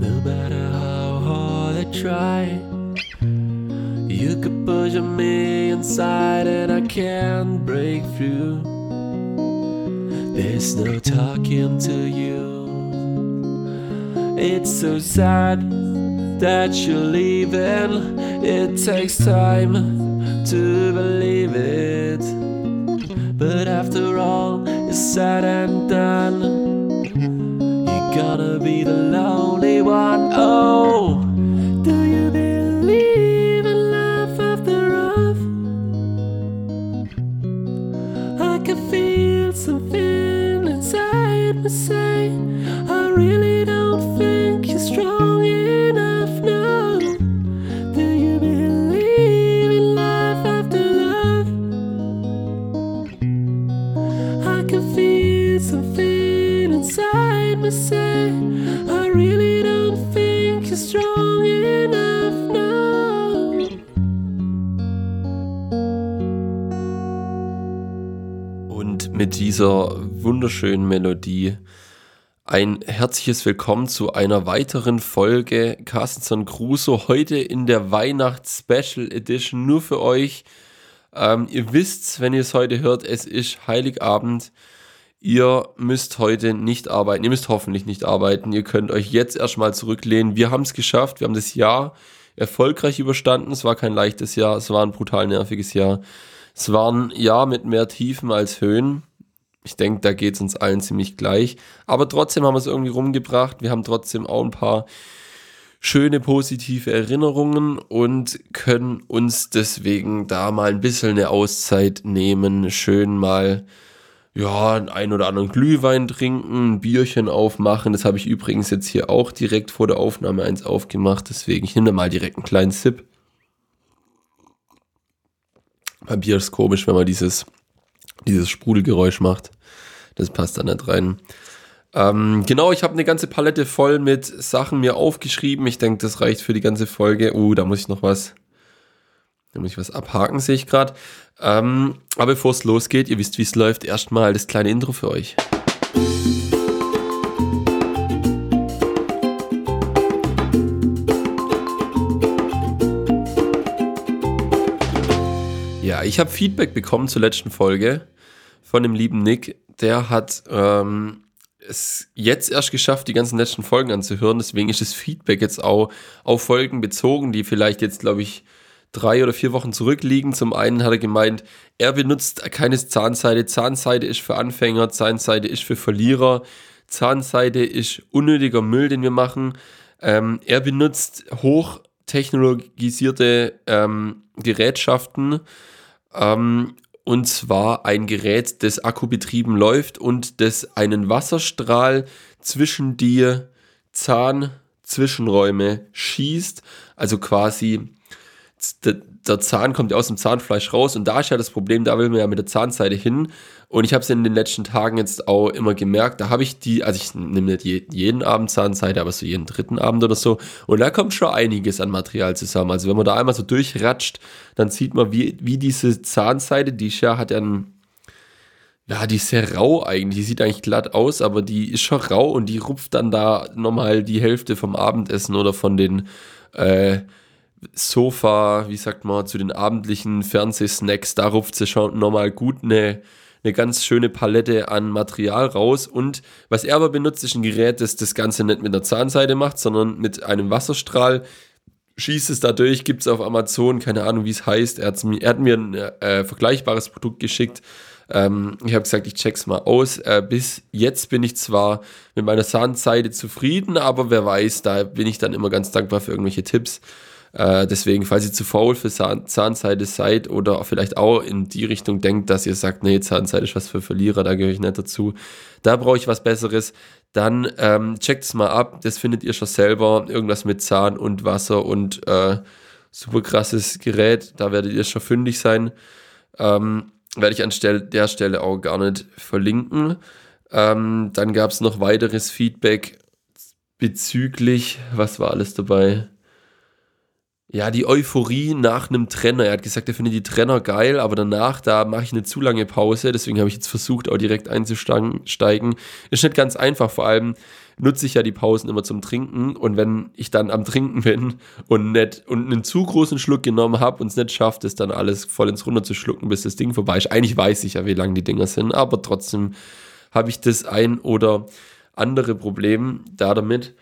No matter how hard I try, you could push me inside and I can't break through. There's no talking to you. It's so sad that you're leaving. It takes time to believe it. But after all is said and done, the lonely one. Oh, mit dieser wunderschönen Melodie ein herzliches Willkommen zu einer weiteren Folge Carstenson Crusoe. Heute in der Weihnachts-Special Edition nur für euch. Ähm, ihr wisst, wenn ihr es heute hört, es ist Heiligabend. Ihr müsst heute nicht arbeiten. Ihr müsst hoffentlich nicht arbeiten. Ihr könnt euch jetzt erstmal zurücklehnen. Wir haben es geschafft. Wir haben das Jahr erfolgreich überstanden. Es war kein leichtes Jahr. Es war ein brutal nerviges Jahr. Es war ein Jahr mit mehr Tiefen als Höhen. Ich denke, da geht es uns allen ziemlich gleich. Aber trotzdem haben wir es irgendwie rumgebracht. Wir haben trotzdem auch ein paar schöne positive Erinnerungen und können uns deswegen da mal ein bisschen eine Auszeit nehmen. Schön mal ja, ein oder anderen Glühwein trinken, ein Bierchen aufmachen. Das habe ich übrigens jetzt hier auch direkt vor der Aufnahme eins aufgemacht. Deswegen, ich nehme da mal direkt einen kleinen Sip. Beim Bier ist komisch, wenn man dieses, dieses Sprudelgeräusch macht. Das passt da nicht rein. Ähm, genau, ich habe eine ganze Palette voll mit Sachen mir aufgeschrieben. Ich denke, das reicht für die ganze Folge. Oh, uh, da muss ich noch was. Da muss ich was abhaken, sehe ich gerade. Ähm, aber bevor es losgeht, ihr wisst, wie es läuft, erstmal das kleine Intro für euch. Ich habe Feedback bekommen zur letzten Folge von dem lieben Nick. Der hat ähm, es jetzt erst geschafft, die ganzen letzten Folgen anzuhören. Deswegen ist das Feedback jetzt auch auf Folgen bezogen, die vielleicht jetzt, glaube ich, drei oder vier Wochen zurückliegen. Zum einen hat er gemeint, er benutzt keine Zahnseide. Zahnseide ist für Anfänger, Zahnseide ist für Verlierer. Zahnseide ist unnötiger Müll, den wir machen. Ähm, er benutzt hochtechnologisierte ähm, Gerätschaften. Ähm, und zwar ein Gerät, das akkubetrieben läuft und das einen Wasserstrahl zwischen die Zahnzwischenräume schießt. Also quasi der Zahn kommt ja aus dem Zahnfleisch raus und da ist ja das Problem, da will man ja mit der Zahnseide hin. Und ich habe es in den letzten Tagen jetzt auch immer gemerkt, da habe ich die, also ich nehme nicht jeden Abend Zahnseide, aber so jeden dritten Abend oder so. Und da kommt schon einiges an Material zusammen. Also wenn man da einmal so durchratscht, dann sieht man, wie, wie diese Zahnseide, die ist ja, hat ja ein, ja, die ist sehr rau eigentlich. Die sieht eigentlich glatt aus, aber die ist schon rau und die rupft dann da nochmal die Hälfte vom Abendessen oder von den, äh, Sofa, wie sagt man, zu den abendlichen Fernsehsnacks, da rupft sie schon nochmal gut eine, eine ganz schöne Palette an Material raus. Und was er aber benutzt, ist ein Gerät, das das Ganze nicht mit der Zahnseide macht, sondern mit einem Wasserstrahl. Schießt es dadurch, gibt es auf Amazon, keine Ahnung, wie es heißt. Er, er hat mir ein äh, vergleichbares Produkt geschickt. Ähm, ich habe gesagt, ich check's mal aus. Äh, bis jetzt bin ich zwar mit meiner Zahnseide zufrieden, aber wer weiß, da bin ich dann immer ganz dankbar für irgendwelche Tipps. Äh, deswegen, falls ihr zu faul für Zahn Zahnseide seid oder vielleicht auch in die Richtung denkt, dass ihr sagt, nee, Zahnseide ist was für Verlierer, da gehöre ich nicht dazu, da brauche ich was Besseres, dann ähm, checkt es mal ab. Das findet ihr schon selber. Irgendwas mit Zahn und Wasser und äh, super krasses Gerät. Da werdet ihr schon fündig sein. Ähm, werde ich an der Stelle auch gar nicht verlinken. Ähm, dann gab es noch weiteres Feedback bezüglich, was war alles dabei? Ja, die Euphorie nach einem Trenner. Er hat gesagt, er findet die Trenner geil, aber danach, da mache ich eine zu lange Pause. Deswegen habe ich jetzt versucht, auch direkt einzusteigen. Ist nicht ganz einfach, vor allem nutze ich ja die Pausen immer zum Trinken. Und wenn ich dann am Trinken bin und nicht und einen zu großen Schluck genommen habe und es nicht schafft, es dann alles voll ins Runter zu schlucken, bis das Ding vorbei ist. Eigentlich weiß ich ja, wie lang die Dinger sind, aber trotzdem habe ich das ein oder andere Problem da damit.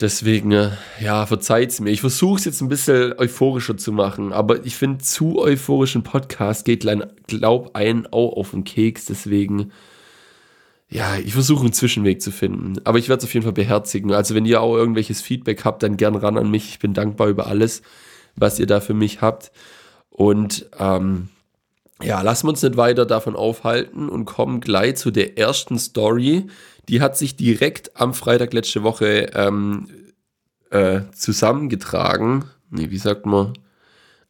Deswegen, äh, ja, verzeiht's mir. Ich versuche es jetzt ein bisschen euphorischer zu machen, aber ich finde, zu euphorischen Podcast geht, glaub ein, auch auf den Keks. Deswegen, ja, ich versuche einen Zwischenweg zu finden. Aber ich werde es auf jeden Fall beherzigen. Also, wenn ihr auch irgendwelches Feedback habt, dann gern ran an mich. Ich bin dankbar über alles, was ihr da für mich habt. Und ähm, ja, lassen wir uns nicht weiter davon aufhalten und kommen gleich zu der ersten Story. Die hat sich direkt am Freitag letzte Woche ähm, äh, zusammengetragen. Nee, wie sagt man?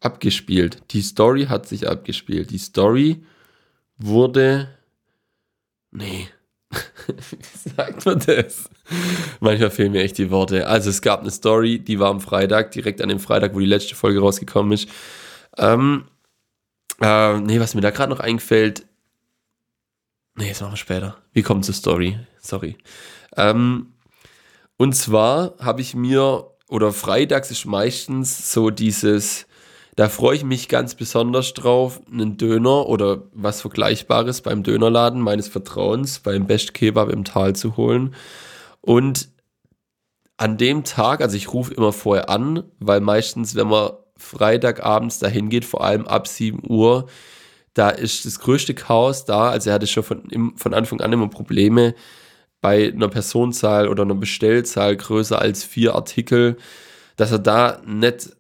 Abgespielt. Die Story hat sich abgespielt. Die Story wurde. Nee. wie sagt man das? Manchmal fehlen mir echt die Worte. Also es gab eine Story, die war am Freitag, direkt an dem Freitag, wo die letzte Folge rausgekommen ist. Ähm, äh, nee, was mir da gerade noch einfällt. Nee, das machen wir später. Wir kommen zur Story. Sorry. Ähm, und zwar habe ich mir, oder freitags ist meistens so dieses, da freue ich mich ganz besonders drauf, einen Döner oder was Vergleichbares beim Dönerladen meines Vertrauens, beim Best Kebab im Tal zu holen. Und an dem Tag, also ich rufe immer vorher an, weil meistens, wenn man Freitagabends dahin geht, vor allem ab 7 Uhr, da ist das größte Chaos da. Also er hatte schon von, von Anfang an immer Probleme bei einer Personenzahl oder einer Bestellzahl größer als vier Artikel, dass er da nicht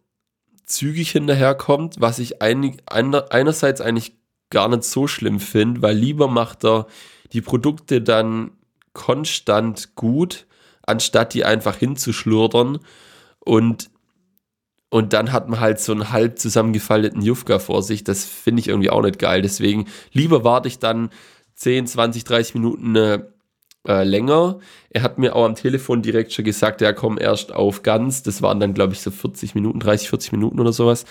zügig hinterherkommt, was ich einig, einerseits eigentlich gar nicht so schlimm finde, weil lieber macht er die Produkte dann konstant gut, anstatt die einfach hinzuschlurdern und und dann hat man halt so einen halb zusammengefalteten Jufka vor sich. Das finde ich irgendwie auch nicht geil. Deswegen lieber warte ich dann 10, 20, 30 Minuten äh, äh, länger. Er hat mir auch am Telefon direkt schon gesagt, er kommt erst auf ganz. Das waren dann, glaube ich, so 40 Minuten, 30, 40 Minuten oder sowas.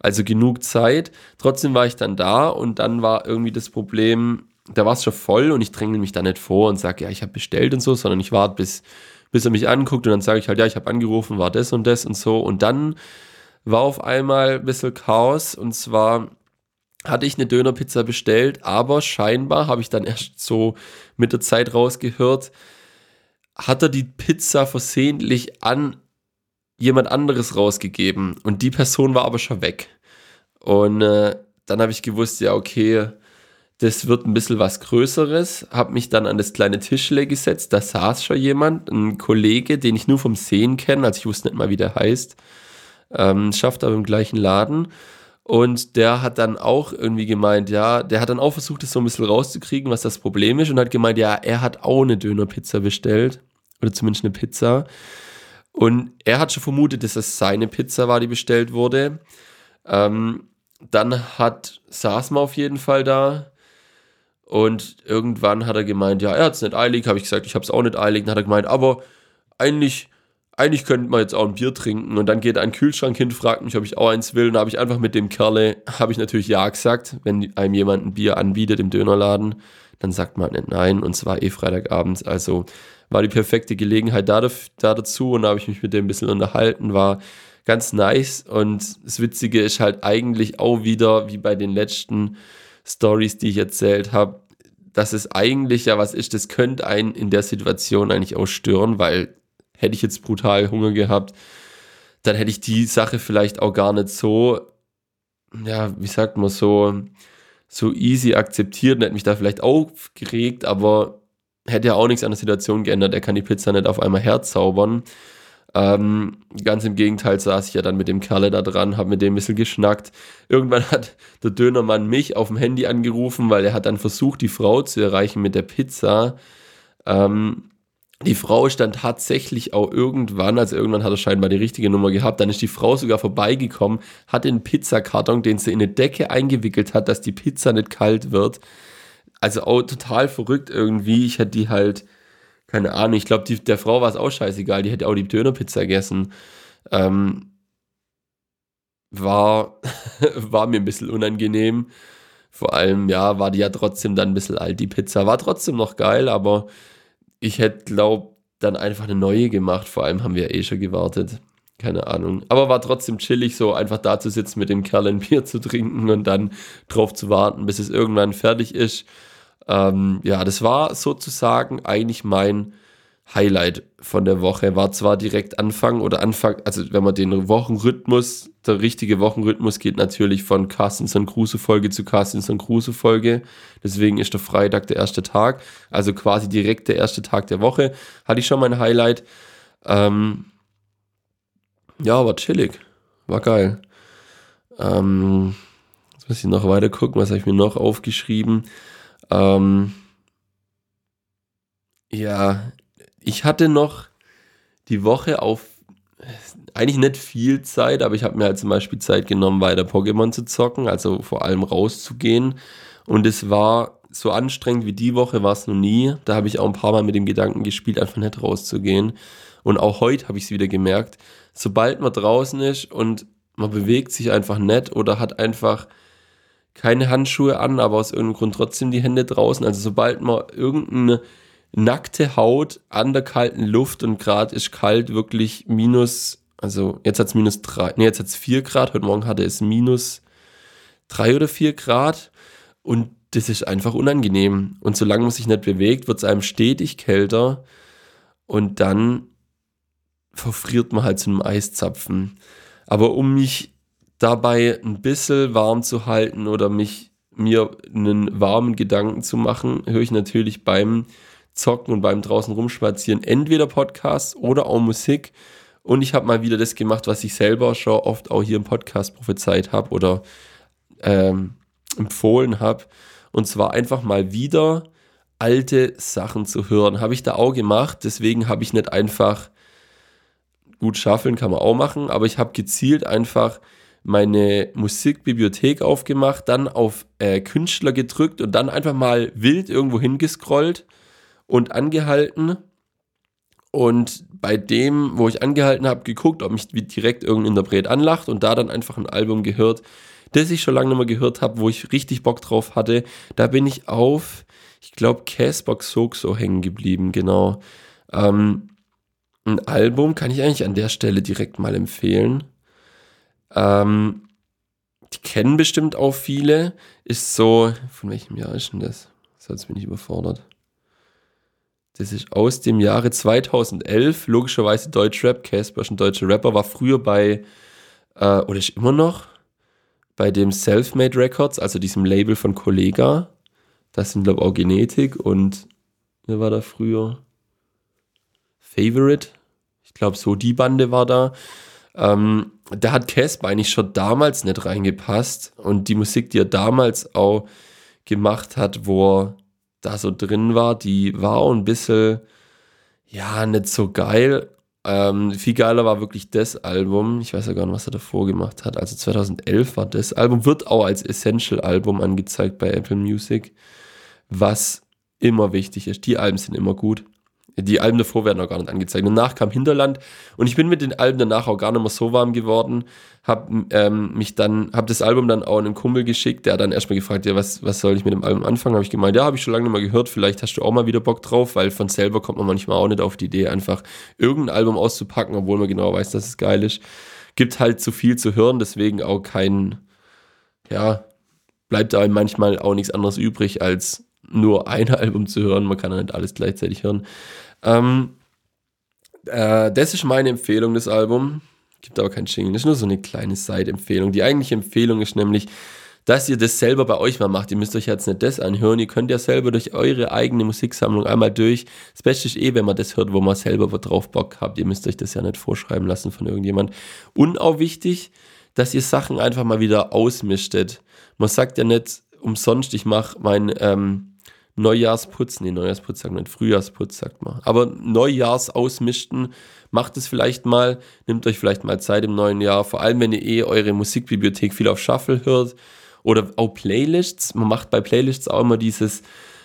Also genug Zeit. Trotzdem war ich dann da und dann war irgendwie das Problem, da war es schon voll und ich dränge mich da nicht vor und sage, ja, ich habe bestellt und so, sondern ich warte bis bis er mich anguckt und dann sage ich halt, ja, ich habe angerufen, war das und das und so. Und dann war auf einmal ein bisschen Chaos und zwar hatte ich eine Dönerpizza bestellt, aber scheinbar habe ich dann erst so mit der Zeit rausgehört, hat er die Pizza versehentlich an jemand anderes rausgegeben und die Person war aber schon weg. Und äh, dann habe ich gewusst, ja, okay, das wird ein bisschen was Größeres. Habe mich dann an das kleine Tischle gesetzt. Da saß schon jemand, ein Kollege, den ich nur vom Sehen kenne. Also ich wusste nicht mal, wie der heißt. Ähm, schafft aber im gleichen Laden. Und der hat dann auch irgendwie gemeint, ja, der hat dann auch versucht, das so ein bisschen rauszukriegen, was das Problem ist. Und hat gemeint, ja, er hat auch eine Dönerpizza bestellt. Oder zumindest eine Pizza. Und er hat schon vermutet, dass das seine Pizza war, die bestellt wurde. Ähm, dann hat, saß man auf jeden Fall da und irgendwann hat er gemeint, ja, er hat es nicht eilig. Habe ich gesagt, ich habe es auch nicht eilig. Dann hat er gemeint, aber eigentlich, eigentlich könnte man jetzt auch ein Bier trinken. Und dann geht ein Kühlschrank hin, fragt mich, ob ich auch eins will. Und habe ich einfach mit dem Kerle, habe ich natürlich ja gesagt. Wenn einem jemand ein Bier anbietet im Dönerladen, dann sagt man nicht nein. Und zwar eh Freitagabends. Also war die perfekte Gelegenheit da, da dazu. Und da habe ich mich mit dem ein bisschen unterhalten. War ganz nice. Und das Witzige ist halt eigentlich auch wieder, wie bei den letzten Stories, die ich erzählt habe, dass es eigentlich ja was ist, das könnte einen in der Situation eigentlich auch stören, weil hätte ich jetzt brutal Hunger gehabt, dann hätte ich die Sache vielleicht auch gar nicht so, ja, wie sagt man, so, so easy akzeptiert und hätte mich da vielleicht aufgeregt, aber hätte ja auch nichts an der Situation geändert. Er kann die Pizza nicht auf einmal herzaubern. Ähm, ganz im Gegenteil saß ich ja dann mit dem Kerle da dran, habe mit dem ein bisschen geschnackt. Irgendwann hat der Dönermann mich auf dem Handy angerufen, weil er hat dann versucht, die Frau zu erreichen mit der Pizza. Ähm, die Frau ist dann tatsächlich auch irgendwann, also irgendwann hat er scheinbar die richtige Nummer gehabt, dann ist die Frau sogar vorbeigekommen, hat den Pizzakarton, den sie in eine Decke eingewickelt hat, dass die Pizza nicht kalt wird. Also auch total verrückt irgendwie. Ich hätte die halt keine Ahnung, ich glaube, der Frau war es auch scheißegal, die hätte auch die Dönerpizza gegessen. Ähm, war, war mir ein bisschen unangenehm. Vor allem, ja, war die ja trotzdem dann ein bisschen alt, die Pizza. War trotzdem noch geil, aber ich hätte, glaub, dann einfach eine neue gemacht. Vor allem haben wir eh schon gewartet. Keine Ahnung. Aber war trotzdem chillig, so einfach da zu sitzen, mit dem Kerl ein Bier zu trinken und dann drauf zu warten, bis es irgendwann fertig ist. Ähm, ja, das war sozusagen eigentlich mein Highlight von der Woche. War zwar direkt Anfang oder Anfang, also wenn man den Wochenrhythmus, der richtige Wochenrhythmus geht natürlich von Carstenson Kruse Folge zu Carstenson Kruse Folge. Deswegen ist der Freitag der erste Tag. Also quasi direkt der erste Tag der Woche. Hatte ich schon mein Highlight. Ähm, ja, war chillig. War geil. Ähm, jetzt muss ich noch weiter gucken, was habe ich mir noch aufgeschrieben. Ähm, ja, ich hatte noch die Woche auf eigentlich nicht viel Zeit, aber ich habe mir halt zum Beispiel Zeit genommen, weiter Pokémon zu zocken, also vor allem rauszugehen. Und es war so anstrengend wie die Woche war es noch nie. Da habe ich auch ein paar Mal mit dem Gedanken gespielt, einfach nicht rauszugehen. Und auch heute habe ich es wieder gemerkt. Sobald man draußen ist und man bewegt sich einfach nicht oder hat einfach keine Handschuhe an, aber aus irgendeinem Grund trotzdem die Hände draußen. Also sobald man irgendeine nackte Haut an der kalten Luft und gerade ist kalt wirklich minus, also jetzt hat es minus drei, nee, jetzt hat es vier Grad, heute Morgen hatte es minus drei oder vier Grad und das ist einfach unangenehm. Und solange man sich nicht bewegt, wird es einem stetig kälter und dann verfriert man halt zu einem Eiszapfen. Aber um mich dabei ein bisschen warm zu halten oder mich mir einen warmen Gedanken zu machen, höre ich natürlich beim Zocken und beim draußen rumspazieren entweder Podcasts oder auch Musik. Und ich habe mal wieder das gemacht, was ich selber schon oft auch hier im Podcast prophezeit habe oder ähm, empfohlen habe. Und zwar einfach mal wieder alte Sachen zu hören. Habe ich da auch gemacht. Deswegen habe ich nicht einfach gut schaffeln, kann man auch machen, aber ich habe gezielt einfach meine Musikbibliothek aufgemacht, dann auf äh, Künstler gedrückt und dann einfach mal wild irgendwo hingescrollt und angehalten. Und bei dem, wo ich angehalten habe, geguckt, ob mich direkt irgendein Interpret anlacht und da dann einfach ein Album gehört, das ich schon lange nicht mehr gehört habe, wo ich richtig Bock drauf hatte. Da bin ich auf, ich glaube, Casbox so hängen geblieben, genau. Ähm, ein Album kann ich eigentlich an der Stelle direkt mal empfehlen. Ähm, die kennen bestimmt auch viele. Ist so, von welchem Jahr ist denn das? Sonst bin ich überfordert. Das ist aus dem Jahre 2011. Logischerweise Deutschrap. Casper ist ein deutscher Rapper. War früher bei, äh, oder ist immer noch, bei dem Selfmade Records, also diesem Label von Kollega. Das sind, glaube ich, auch Genetik und wer war da früher? Favorite. Ich glaube, so die Bande war da. Ähm, da hat Casper eigentlich schon damals nicht reingepasst. Und die Musik, die er damals auch gemacht hat, wo er da so drin war, die war auch ein bisschen, ja, nicht so geil. Ähm, viel geiler war wirklich das Album. Ich weiß ja gar nicht, was er davor gemacht hat. Also 2011 war das Album, wird auch als Essential-Album angezeigt bei Apple Music, was immer wichtig ist. Die Alben sind immer gut. Die Alben davor werden auch gar nicht angezeigt. Danach kam Hinterland und ich bin mit den Alben danach auch gar nicht mehr so warm geworden. Hab ähm, mich dann, hab das Album dann auch in einen Kumpel geschickt, der dann erstmal gefragt, ja, was, was soll ich mit dem Album anfangen? Habe ich gemeint, ja, habe ich schon lange nicht mehr gehört, vielleicht hast du auch mal wieder Bock drauf, weil von selber kommt man manchmal auch nicht auf die Idee, einfach irgendein Album auszupacken, obwohl man genau weiß, dass es geil ist. Gibt halt zu viel zu hören, deswegen auch kein, ja, bleibt da manchmal auch nichts anderes übrig, als nur ein Album zu hören. Man kann ja nicht alles gleichzeitig hören. Ähm, äh, das ist meine Empfehlung, das Album. Gibt aber kein Jingle, das ist nur so eine kleine Side-Empfehlung. Die eigentliche Empfehlung ist nämlich, dass ihr das selber bei euch mal macht. Ihr müsst euch jetzt nicht das anhören. Ihr könnt ja selber durch eure eigene Musiksammlung einmal durch. Das Beste ist eh, wenn man das hört, wo man selber drauf Bock habt. Ihr müsst euch das ja nicht vorschreiben lassen von irgendjemand. Und auch wichtig, dass ihr Sachen einfach mal wieder ausmischtet. Man sagt ja nicht umsonst, ich mache mein ähm, Neujahrsputz, nee, Neujahrsputz sagt man Frühjahrsputz sagt man. Aber Neujahrsausmischten, macht es vielleicht mal, nehmt euch vielleicht mal Zeit im neuen Jahr, vor allem wenn ihr eh eure Musikbibliothek viel auf Shuffle hört oder auch Playlists. Man macht bei Playlists auch immer dieses,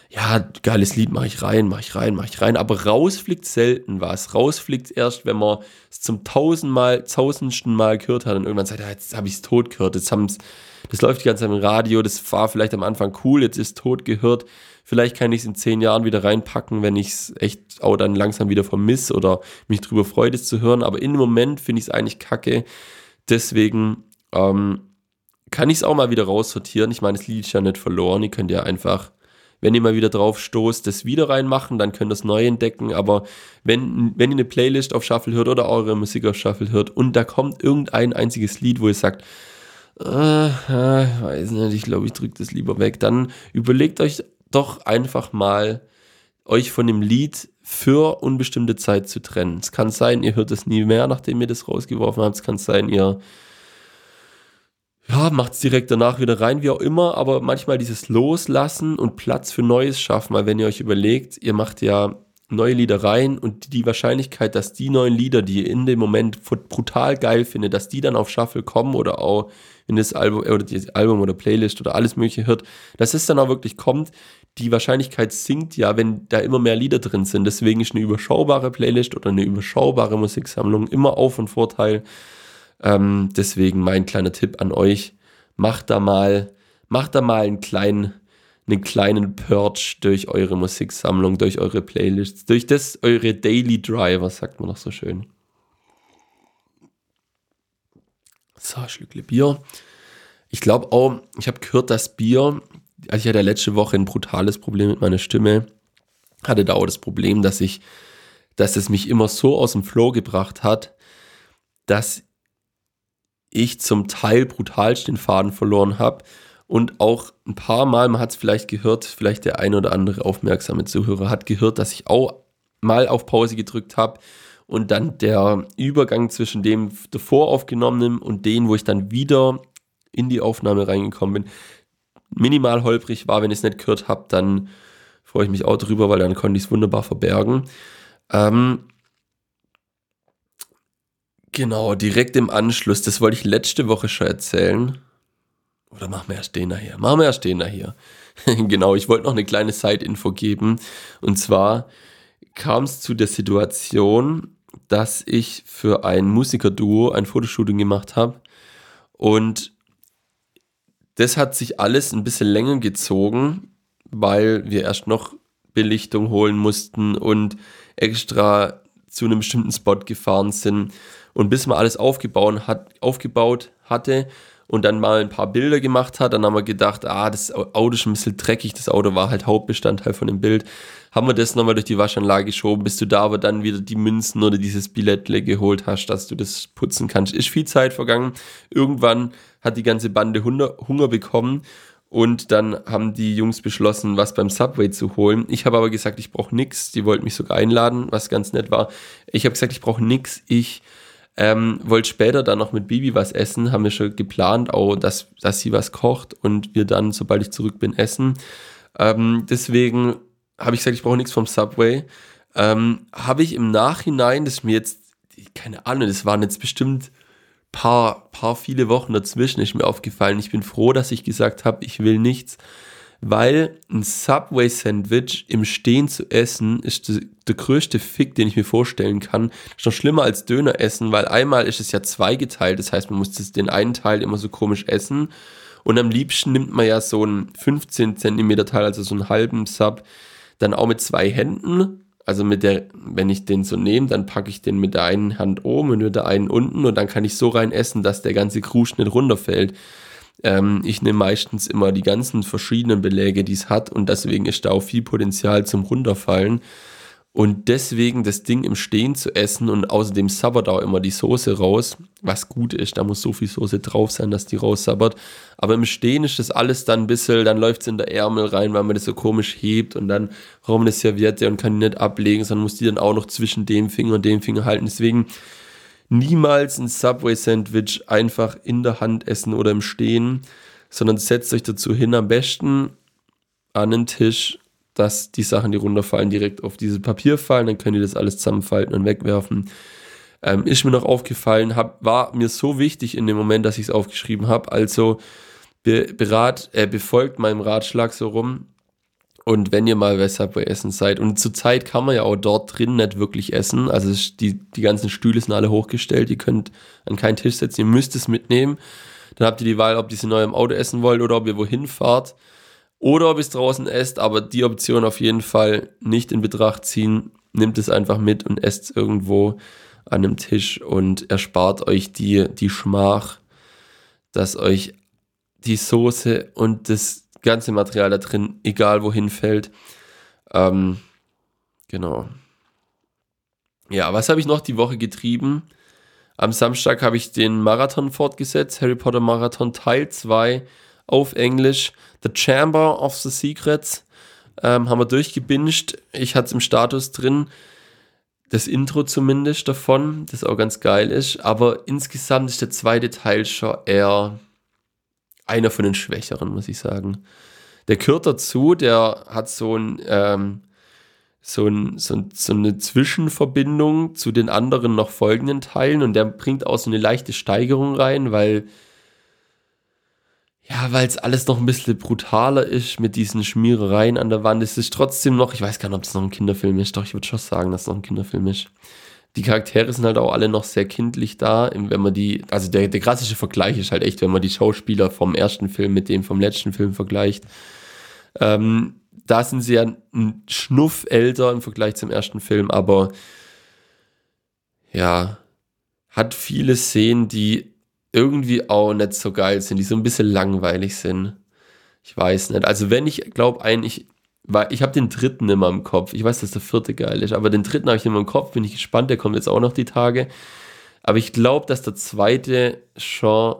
ja, geiles Lied, mache ich rein, mache ich rein, mache ich rein, aber rausfliegt selten was. Rausfliegt erst, wenn man es zum tausendmal, tausendsten Mal gehört hat und irgendwann sagt, ja, jetzt habe ich es tot gehört, jetzt haben's, das läuft die ganze Zeit im Radio, das war vielleicht am Anfang cool, jetzt ist tot gehört. Vielleicht kann ich es in zehn Jahren wieder reinpacken, wenn ich es echt auch dann langsam wieder vermisse oder mich drüber freue, das zu hören. Aber in dem Moment finde ich es eigentlich kacke. Deswegen ähm, kann ich es auch mal wieder raussortieren. Ich meine, das Lied ist ja nicht verloren. Ihr könnt ja einfach wenn ihr mal wieder drauf stoßt, das wieder reinmachen, dann könnt ihr es neu entdecken. Aber wenn, wenn ihr eine Playlist auf Shuffle hört oder eure Musik auf Shuffle hört und da kommt irgendein einziges Lied, wo ihr sagt, äh, äh, weiß nicht, ich glaube, ich drücke das lieber weg, dann überlegt euch doch einfach mal, euch von dem Lied für unbestimmte Zeit zu trennen. Es kann sein, ihr hört es nie mehr, nachdem ihr das rausgeworfen habt. Es kann sein, ihr ja, macht es direkt danach wieder rein, wie auch immer, aber manchmal dieses Loslassen und Platz für Neues schaffen, weil wenn ihr euch überlegt, ihr macht ja neue Lieder rein und die Wahrscheinlichkeit, dass die neuen Lieder, die ihr in dem Moment brutal geil findet, dass die dann auf Shuffle kommen oder auch in das Album oder das Album oder Playlist oder alles mögliche hört, dass es dann auch wirklich kommt, die Wahrscheinlichkeit sinkt ja, wenn da immer mehr Lieder drin sind. Deswegen ist eine überschaubare Playlist oder eine überschaubare Musiksammlung immer auf und Vorteil. Ähm, deswegen mein kleiner Tipp an euch, macht da mal, macht da mal einen kleinen, einen kleinen Purge durch eure Musiksammlung, durch eure Playlists, durch das eure Daily Driver, sagt man noch so schön. So, Schlückle Bier. Ich glaube auch, ich habe gehört, dass Bier, also ich hatte ja letzte Woche ein brutales Problem mit meiner Stimme, hatte da auch das Problem, dass ich, dass es mich immer so aus dem Flow gebracht hat, dass ich zum Teil brutalst den Faden verloren habe und auch ein paar Mal, man hat es vielleicht gehört, vielleicht der ein oder andere aufmerksame Zuhörer hat gehört, dass ich auch mal auf Pause gedrückt habe und dann der Übergang zwischen dem davor aufgenommenen und den, wo ich dann wieder in die Aufnahme reingekommen bin, minimal holprig war. Wenn ich es nicht gehört habe, dann freue ich mich auch drüber, weil dann konnte ich es wunderbar verbergen. Ähm, Genau, direkt im Anschluss. Das wollte ich letzte Woche schon erzählen. Oder machen wir erst den nachher? Machen wir erst den nachher. genau, ich wollte noch eine kleine Side-Info geben. Und zwar kam es zu der Situation, dass ich für ein Musikerduo ein Fotoshooting gemacht habe. Und das hat sich alles ein bisschen länger gezogen, weil wir erst noch Belichtung holen mussten und extra zu einem bestimmten Spot gefahren sind. Und bis man alles aufgebaut, hat, aufgebaut hatte und dann mal ein paar Bilder gemacht hat, dann haben wir gedacht, ah, das Auto ist ein bisschen dreckig, das Auto war halt Hauptbestandteil von dem Bild. Haben wir das nochmal durch die Waschanlage geschoben, bis du da aber dann wieder die Münzen oder dieses Billettle geholt hast, dass du das putzen kannst. Ist viel Zeit vergangen. Irgendwann hat die ganze Bande Hunger, bekommen und dann haben die Jungs beschlossen, was beim Subway zu holen. Ich habe aber gesagt, ich brauche nichts. Die wollten mich sogar einladen, was ganz nett war. Ich habe gesagt, ich brauche nichts. Ich ähm, wollte später dann noch mit Bibi was essen, haben wir schon geplant, auch, dass, dass sie was kocht und wir dann, sobald ich zurück bin, essen. Ähm, deswegen habe ich gesagt, ich brauche nichts vom Subway. Ähm, habe ich im Nachhinein, das ist mir jetzt, keine Ahnung, das waren jetzt bestimmt paar, paar viele Wochen dazwischen, ist mir aufgefallen. Ich bin froh, dass ich gesagt habe, ich will nichts weil ein Subway-Sandwich im Stehen zu essen ist der, der größte Fick, den ich mir vorstellen kann. Ist noch schlimmer als Döner essen, weil einmal ist es ja zweigeteilt, das heißt, man muss das, den einen Teil immer so komisch essen und am liebsten nimmt man ja so einen 15 Zentimeter Teil, also so einen halben Sub, dann auch mit zwei Händen. Also mit der, wenn ich den so nehme, dann packe ich den mit der einen Hand oben und mit der einen unten und dann kann ich so rein essen, dass der ganze Krusch nicht runterfällt. Ähm, ich nehme meistens immer die ganzen verschiedenen Beläge, die es hat und deswegen ist da auch viel Potenzial zum Runterfallen. Und deswegen das Ding im Stehen zu essen und außerdem sabbert auch immer die Soße raus, was gut ist. Da muss so viel Soße drauf sein, dass die raussabbert. Aber im Stehen ist das alles dann ein bisschen, dann läuft es in der Ärmel rein, weil man das so komisch hebt und dann man eine Serviette und kann die nicht ablegen, sondern muss die dann auch noch zwischen dem Finger und dem Finger halten. Deswegen niemals ein Subway-Sandwich einfach in der Hand essen oder im Stehen, sondern setzt euch dazu hin, am besten an den Tisch, dass die Sachen, die runterfallen, direkt auf dieses Papier fallen, dann könnt ihr das alles zusammenfalten und wegwerfen. Ähm, ist mir noch aufgefallen, hab, war mir so wichtig in dem Moment, dass ich es aufgeschrieben habe. Also be, berat, äh, befolgt meinem Ratschlag so rum Und wenn ihr mal bei Subway essen seid, und zurzeit kann man ja auch dort drin nicht wirklich essen, also die, die ganzen Stühle sind alle hochgestellt, ihr könnt an keinen Tisch setzen, ihr müsst es mitnehmen. Dann habt ihr die Wahl, ob ihr sie neu im Auto essen wollt oder ob ihr wohin fahrt oder ob ihr es draußen esst, aber die Option auf jeden Fall nicht in Betracht ziehen. Nimmt es einfach mit und esst es irgendwo an einem Tisch und erspart euch die, die Schmach, dass euch die Soße und das ganze Material da drin, egal wohin fällt. Ähm, genau. Ja, was habe ich noch die Woche getrieben? Am Samstag habe ich den Marathon fortgesetzt, Harry Potter Marathon Teil 2 auf Englisch. The Chamber of the Secrets ähm, haben wir durchgebinged. Ich hatte es im Status drin, das Intro zumindest davon, das auch ganz geil ist. Aber insgesamt ist der zweite Teil schon eher einer von den schwächeren, muss ich sagen. Der gehört dazu, der hat so ein, ähm, so, ein, so, ein, so eine Zwischenverbindung zu den anderen noch folgenden Teilen und der bringt auch so eine leichte Steigerung rein, weil ja, weil es alles noch ein bisschen brutaler ist mit diesen Schmierereien an der Wand. Es ist trotzdem noch, ich weiß gar nicht, ob es noch ein Kinderfilm ist, doch ich würde schon sagen, dass es noch ein Kinderfilm ist. Die Charaktere sind halt auch alle noch sehr kindlich da, wenn man die, also der, der klassische Vergleich ist halt echt, wenn man die Schauspieler vom ersten Film mit dem vom letzten Film vergleicht. Ähm, da sind sie ja ein Schnuff älter im Vergleich zum ersten Film, aber ja, hat viele Szenen, die irgendwie auch nicht so geil sind, die so ein bisschen langweilig sind. Ich weiß nicht. Also wenn ich glaube, ein, ich, weil ich habe den dritten immer im Kopf. Ich weiß, dass der vierte geil ist, aber den dritten habe ich immer im Kopf. Bin ich gespannt. Der kommt jetzt auch noch die Tage. Aber ich glaube, dass der zweite schon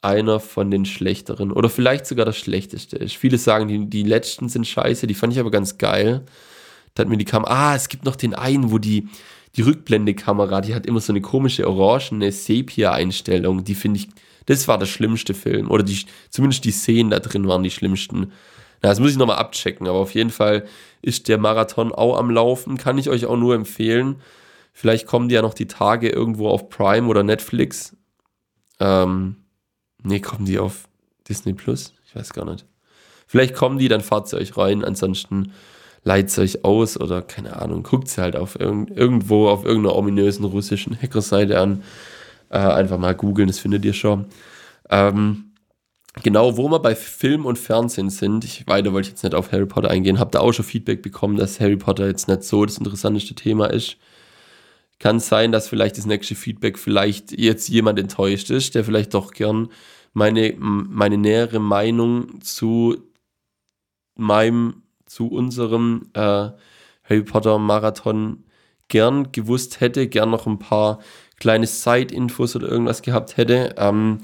einer von den schlechteren oder vielleicht sogar das schlechteste ist. Viele sagen, die, die letzten sind scheiße. Die fand ich aber ganz geil. Da hat mir die kam. Ah, es gibt noch den einen, wo die die Rückblendekamera, die hat immer so eine komische orangene Sepia-Einstellung. Die finde ich, das war der schlimmste Film. Oder die, zumindest die Szenen da drin waren die schlimmsten. Na, das muss ich nochmal abchecken, aber auf jeden Fall ist der Marathon auch am Laufen. Kann ich euch auch nur empfehlen. Vielleicht kommen die ja noch die Tage irgendwo auf Prime oder Netflix. Ähm, nee, kommen die auf Disney Plus? Ich weiß gar nicht. Vielleicht kommen die, dann fahrt sie euch rein. Ansonsten leiht es euch aus oder keine Ahnung, guckt sie halt auf irgend, irgendwo auf irgendeiner ominösen russischen Hackerseite an. Äh, einfach mal googeln, das findet ihr schon. Ähm, genau, wo wir bei Film und Fernsehen sind, ich weiter wollte ich jetzt nicht auf Harry Potter eingehen, habt ihr auch schon Feedback bekommen, dass Harry Potter jetzt nicht so das interessanteste Thema ist. Kann sein, dass vielleicht das nächste Feedback vielleicht jetzt jemand enttäuscht ist, der vielleicht doch gern meine, meine nähere Meinung zu meinem zu unserem äh, Harry Potter Marathon gern gewusst hätte, gern noch ein paar kleine Side-Infos oder irgendwas gehabt hätte. Ähm,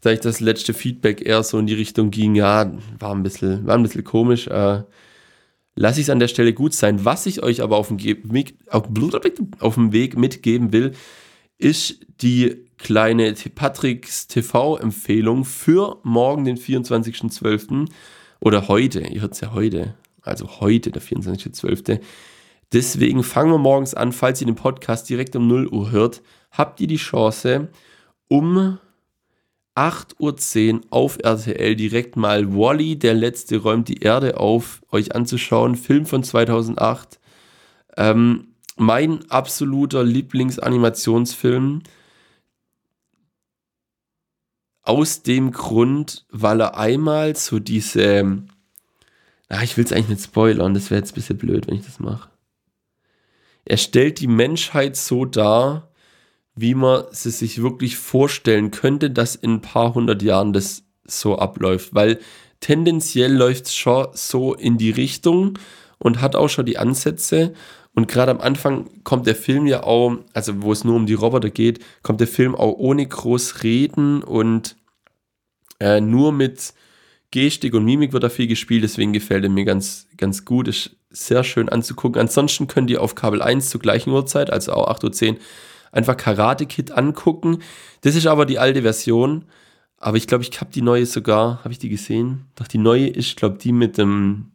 da ich das letzte Feedback eher so in die Richtung ging, ja, war ein bisschen, war ein bisschen komisch. Äh, lasse ich es an der Stelle gut sein. Was ich euch aber auf dem, Weg, auf, auf dem Weg mitgeben will, ist die kleine Patricks TV-Empfehlung für morgen, den 24.12. oder heute. Ihr hört es ja heute also heute, der 24.12. Deswegen fangen wir morgens an, falls ihr den Podcast direkt um 0 Uhr hört, habt ihr die Chance, um 8.10 Uhr auf RTL direkt mal Wally, der letzte räumt die Erde auf, euch anzuschauen. Film von 2008. Ähm, mein absoluter Lieblingsanimationsfilm. Aus dem Grund, weil er einmal so diese Ah, ich will es eigentlich nicht spoilern, das wäre jetzt ein bisschen blöd, wenn ich das mache. Er stellt die Menschheit so dar, wie man es sich wirklich vorstellen könnte, dass in ein paar hundert Jahren das so abläuft. Weil tendenziell läuft es schon so in die Richtung und hat auch schon die Ansätze. Und gerade am Anfang kommt der Film ja auch, also wo es nur um die Roboter geht, kommt der Film auch ohne groß reden und äh, nur mit Gestik und Mimik wird da viel gespielt, deswegen gefällt er mir ganz, ganz gut. Ist sehr schön anzugucken. Ansonsten könnt ihr auf Kabel 1 zur gleichen Uhrzeit, also auch 8.10 Uhr, einfach Karate Kid angucken. Das ist aber die alte Version. Aber ich glaube, ich habe die neue sogar, habe ich die gesehen? Doch die neue ist, glaube die mit dem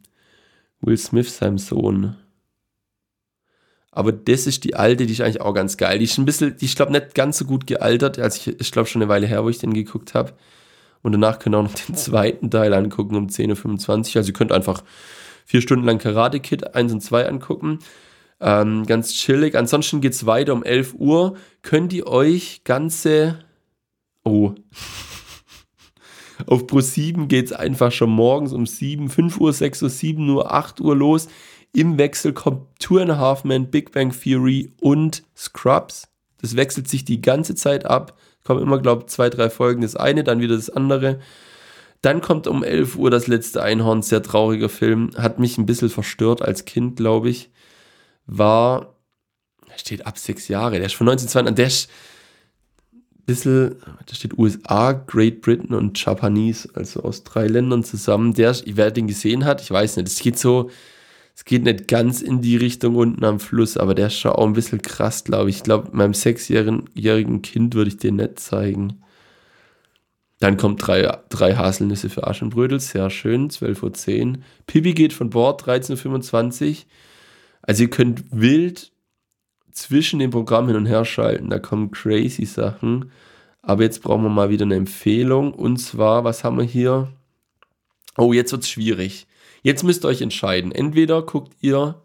Will Smith, seinem Sohn. Aber das ist die alte, die ist eigentlich auch ganz geil. Die ist ein bisschen, die ist, glaube nicht ganz so gut gealtert. Also ich, ich glaube schon eine Weile her, wo ich den geguckt habe. Und danach könnt ihr auch noch den zweiten Teil angucken um 10.25 Uhr. Also ihr könnt einfach vier Stunden lang Karate Kid 1 und 2 angucken. Ähm, ganz chillig. Ansonsten geht es weiter um 11 Uhr. Könnt ihr euch ganze. Oh. Auf Pro 7 geht es einfach schon morgens um 7, 5 Uhr, 6 Uhr, 7 Uhr, 8 Uhr los. Im Wechsel kommt Two and a Half Men, Big Bang Theory und Scrubs. Das wechselt sich die ganze Zeit ab. Kommen immer, glaube ich, zwei, drei Folgen. Das eine, dann wieder das andere. Dann kommt um 11 Uhr das letzte Einhorn, sehr trauriger Film. Hat mich ein bisschen verstört als Kind, glaube ich war, steht ab sechs Jahre, der ist von 1992, der ist ein bisschen, da steht USA, Great Britain und Japanese, also aus drei Ländern zusammen. Der, wer den gesehen hat, ich weiß nicht, es geht so, es geht nicht ganz in die Richtung unten am Fluss, aber der ist schon auch ein bisschen krass, glaube ich. Ich glaube, meinem sechsjährigen Kind würde ich den nicht zeigen. Dann kommt drei, drei Haselnüsse für Aschenbrödel, sehr schön, 12.10 Uhr. Pibi geht von Bord, 13.25 Uhr. Also ihr könnt wild zwischen den Programmen hin und her schalten. Da kommen crazy Sachen. Aber jetzt brauchen wir mal wieder eine Empfehlung. Und zwar, was haben wir hier? Oh, jetzt wird es schwierig. Jetzt müsst ihr euch entscheiden. Entweder guckt ihr,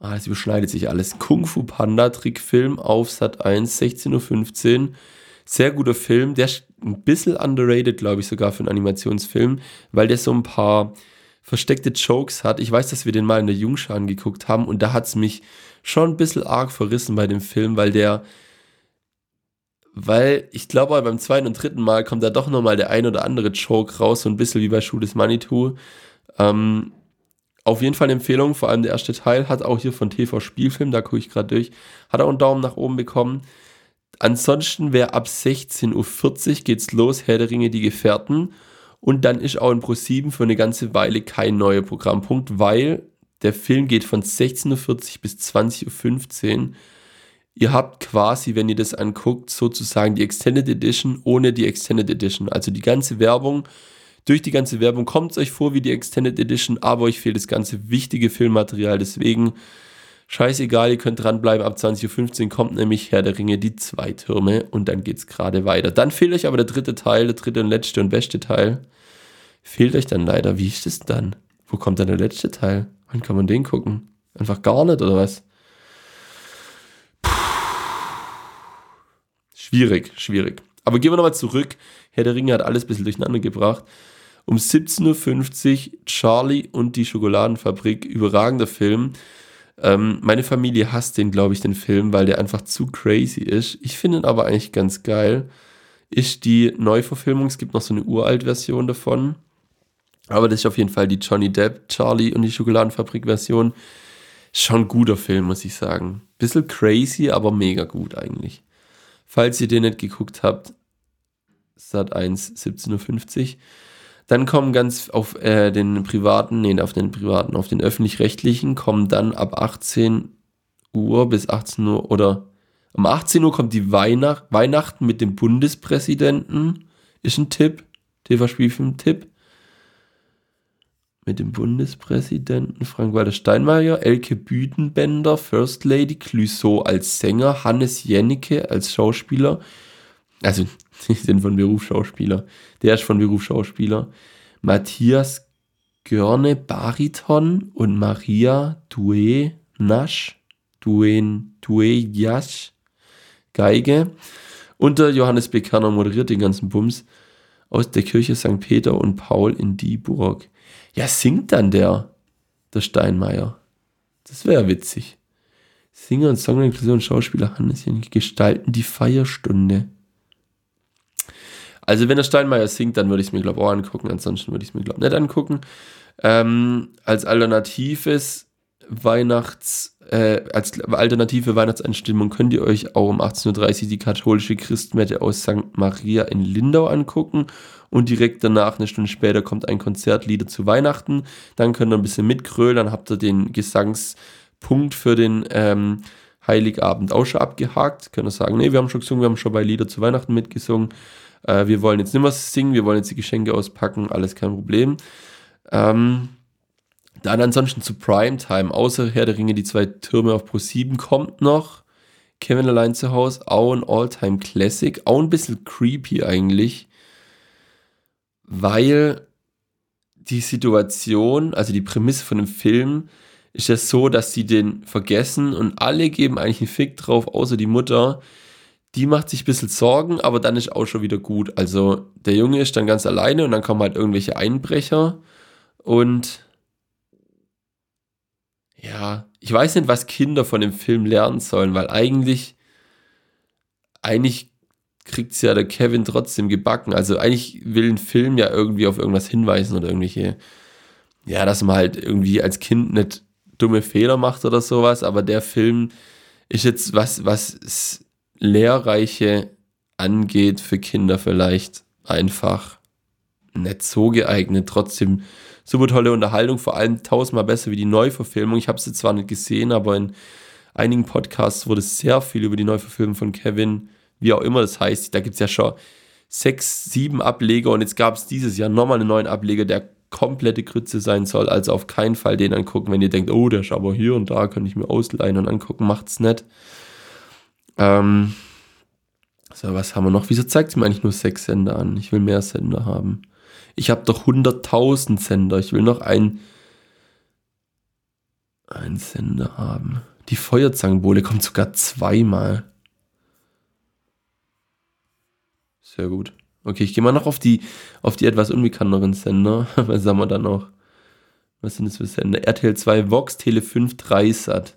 ah, es überschneidet sich alles, Kung Fu Panda Trickfilm auf Sat 1, 16.15 Uhr. Sehr guter Film. Der ist ein bisschen underrated, glaube ich, sogar für einen Animationsfilm, weil der so ein paar versteckte Jokes hat. Ich weiß, dass wir den mal in der Jungschar angeguckt haben und da hat es mich schon ein bisschen arg verrissen bei dem Film, weil der, weil ich glaube, beim zweiten und dritten Mal kommt da doch nochmal der ein oder andere Joke raus, so ein bisschen wie bei Schuh des Manitou. Ähm, auf jeden Fall eine Empfehlung, vor allem der erste Teil hat auch hier von TV Spielfilm, da gucke ich gerade durch, hat auch einen Daumen nach oben bekommen. Ansonsten wäre ab 16.40 Uhr geht's los, Herr der Ringe, die Gefährten. Und dann ist auch in Pro7 für eine ganze Weile kein neuer Programmpunkt, weil der Film geht von 16.40 Uhr bis 20.15 Uhr. Ihr habt quasi, wenn ihr das anguckt, sozusagen die Extended Edition ohne die Extended Edition. Also die ganze Werbung, durch die ganze Werbung kommt es euch vor wie die Extended Edition, aber euch fehlt das ganze wichtige Filmmaterial. Deswegen scheißegal, ihr könnt dranbleiben. Ab 20.15 Uhr kommt nämlich Herr der Ringe, die zwei Türme und dann geht es gerade weiter. Dann fehlt euch aber der dritte Teil, der dritte und letzte und beste Teil fehlt euch dann leider. Wie ist es dann? Wo kommt dann der letzte Teil? Wann kann man den gucken? Einfach gar nicht, oder was? Schwierig, schwierig. Aber gehen wir nochmal zurück. Herr der Ringe hat alles ein bisschen durcheinander gebracht. Um 17.50 Uhr Charlie und die Schokoladenfabrik, überragender Film. Ähm, meine Familie hasst den, glaube ich, den Film, weil der einfach zu crazy ist. Ich finde ihn aber eigentlich ganz geil. Ist die Neuverfilmung, es gibt noch so eine Uralt-Version davon. Aber das ist auf jeden Fall die Johnny Depp, Charlie und die Schokoladenfabrik-Version. Schon ein guter Film, muss ich sagen. Bisschen crazy, aber mega gut eigentlich. Falls ihr den nicht geguckt habt, Sat 1, 17.50 Uhr. Dann kommen ganz auf äh, den privaten, nee, auf den privaten, auf den öffentlich-rechtlichen, kommen dann ab 18 Uhr bis 18 Uhr oder um 18 Uhr kommt die Weihnacht, Weihnachten mit dem Bundespräsidenten. Ist ein Tipp. TV-Spielfilm-Tipp mit dem Bundespräsidenten Frank-Walter Steinmeier, Elke Büdenbender, First Lady, Clouseau als Sänger, Hannes Jennecke als Schauspieler. Also, die sind von Beruf Schauspieler. Der ist von Beruf Schauspieler. Matthias Görne, Bariton und Maria Due Nasch, Duen, Due Jasch, Geige. Und der Johannes Bekerner moderiert den ganzen Bums aus der Kirche St. Peter und Paul in Dieburg. Ja, singt dann der, der Steinmeier. Das wäre witzig. Singer und Songwriter und Schauspieler Hannes Janke gestalten die Feierstunde. Also wenn der Steinmeier singt, dann würde ich es mir, glaube ich, auch angucken. Ansonsten würde ich es mir, glaube ich, nicht angucken. Ähm, als alternatives Weihnachts, äh, als alternative Weihnachtseinstimmung könnt ihr euch auch um 18.30 Uhr die katholische Christmette aus St. Maria in Lindau angucken und direkt danach, eine Stunde später, kommt ein Konzert Lieder zu Weihnachten. Dann könnt ihr ein bisschen mitgrölen, dann habt ihr den Gesangspunkt für den ähm, Heiligabend auch schon abgehakt. Könnt ihr sagen, nee, wir haben schon gesungen, wir haben schon bei Lieder zu Weihnachten mitgesungen. Äh, wir wollen jetzt nicht mehr singen, wir wollen jetzt die Geschenke auspacken, alles kein Problem. Ähm, dann ansonsten zu Primetime, außer Herr der Ringe, die zwei Türme auf Pro 7 kommt noch. Kevin allein zu Hause, auch ein Alltime Classic, auch ein bisschen creepy eigentlich, weil die Situation, also die Prämisse von dem Film, ist ja so, dass sie den vergessen und alle geben eigentlich einen Fick drauf, außer die Mutter. Die macht sich ein bisschen Sorgen, aber dann ist auch schon wieder gut. Also der Junge ist dann ganz alleine und dann kommen halt irgendwelche Einbrecher und ja, ich weiß nicht, was Kinder von dem Film lernen sollen, weil eigentlich, eigentlich kriegt es ja der Kevin trotzdem gebacken. Also eigentlich will ein Film ja irgendwie auf irgendwas hinweisen oder irgendwelche, ja, dass man halt irgendwie als Kind nicht dumme Fehler macht oder sowas, aber der Film ist jetzt was, was Lehrreiche angeht für Kinder vielleicht einfach nicht so geeignet. Trotzdem super tolle Unterhaltung, vor allem tausendmal besser wie die Neuverfilmung. Ich habe sie zwar nicht gesehen, aber in einigen Podcasts wurde sehr viel über die Neuverfilmung von Kevin, wie auch immer das heißt. Da gibt es ja schon sechs, sieben Ableger und jetzt gab es dieses Jahr nochmal einen neuen Ableger, der komplette Grütze sein soll. Also auf keinen Fall den angucken, wenn ihr denkt, oh, der ist aber hier und da, könnte ich mir ausleihen und angucken, macht's nicht. Ähm, so, was haben wir noch? Wieso zeigt es mir eigentlich nur sechs Sender an? Ich will mehr Sender haben. Ich habe doch 100.000 Sender. Ich will noch ein, ein Sender haben. Die Feuerzangenbowle kommt sogar zweimal. Sehr gut. Okay, ich gehe mal noch auf die, auf die etwas unbekannteren Sender. Was haben wir da noch? Was sind das für Sender? RTL 2 Vox, Tele 5 Dreisat.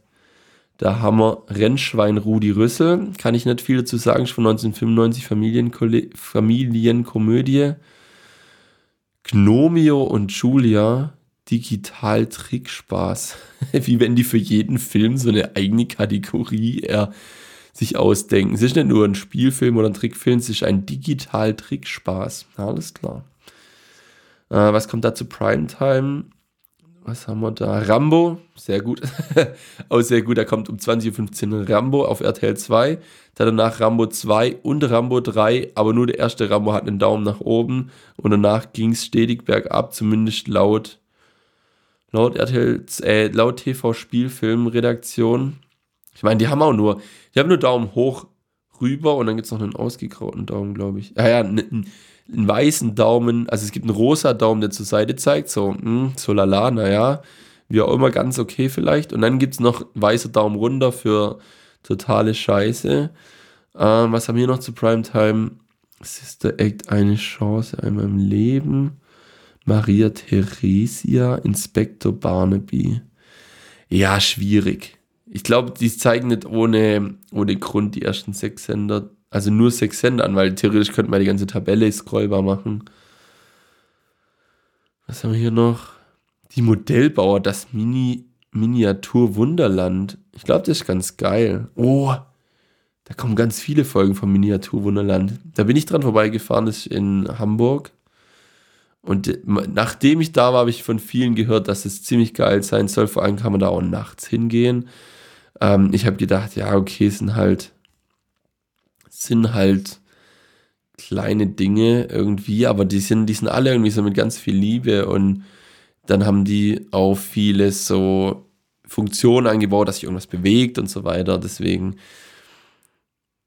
Da haben wir Rennschwein Rudi Rüssel. Kann ich nicht viel dazu sagen. Ist von 1995 Familienkomödie. Gnomio und Julia, Digital Trickspaß. Wie wenn die für jeden Film so eine eigene Kategorie er sich ausdenken. Es ist nicht nur ein Spielfilm oder ein Trickfilm, es ist ein Digital Trickspaß. Alles klar. Äh, was kommt da zu Primetime? Was haben wir da? Rambo, sehr gut. Auch sehr gut, da kommt um 20.15 Uhr Rambo auf RTL 2. Dann danach Rambo 2 und Rambo 3, aber nur der erste Rambo hat einen Daumen nach oben und danach ging es stetig bergab, zumindest laut, laut RTL, äh, laut TV Spielfilm Redaktion. Ich meine, die haben auch nur, die haben nur Daumen hoch rüber und dann gibt es noch einen ausgegrauten Daumen, glaube ich. Ja, ja, einen, weißen Daumen, also es gibt einen rosa Daumen, der zur Seite zeigt, so, mh, hm, so lala, naja, wie auch immer, ganz okay vielleicht. Und dann gibt es noch weißer Daumen runter für totale Scheiße. Ähm, was haben wir noch zu Primetime? Sister Act, eine Chance einmal im Leben. Maria Theresia, Inspektor Barnaby. Ja, schwierig. Ich glaube, die zeigen nicht ohne, ohne Grund die ersten sechs Sender also nur sechs Cent an, weil theoretisch könnte man die ganze Tabelle scrollbar machen. Was haben wir hier noch? Die Modellbauer, das Mini Miniatur Wunderland. Ich glaube, das ist ganz geil. Oh, da kommen ganz viele Folgen vom Miniatur Wunderland. Da bin ich dran vorbeigefahren, das ist in Hamburg. Und nachdem ich da war, habe ich von vielen gehört, dass es ziemlich geil sein soll. Vor allem kann man da auch nachts hingehen. Ähm, ich habe gedacht, ja, okay, es sind halt sind halt kleine Dinge irgendwie, aber die sind, die sind alle irgendwie so mit ganz viel Liebe und dann haben die auch viele so Funktionen eingebaut, dass sich irgendwas bewegt und so weiter. Deswegen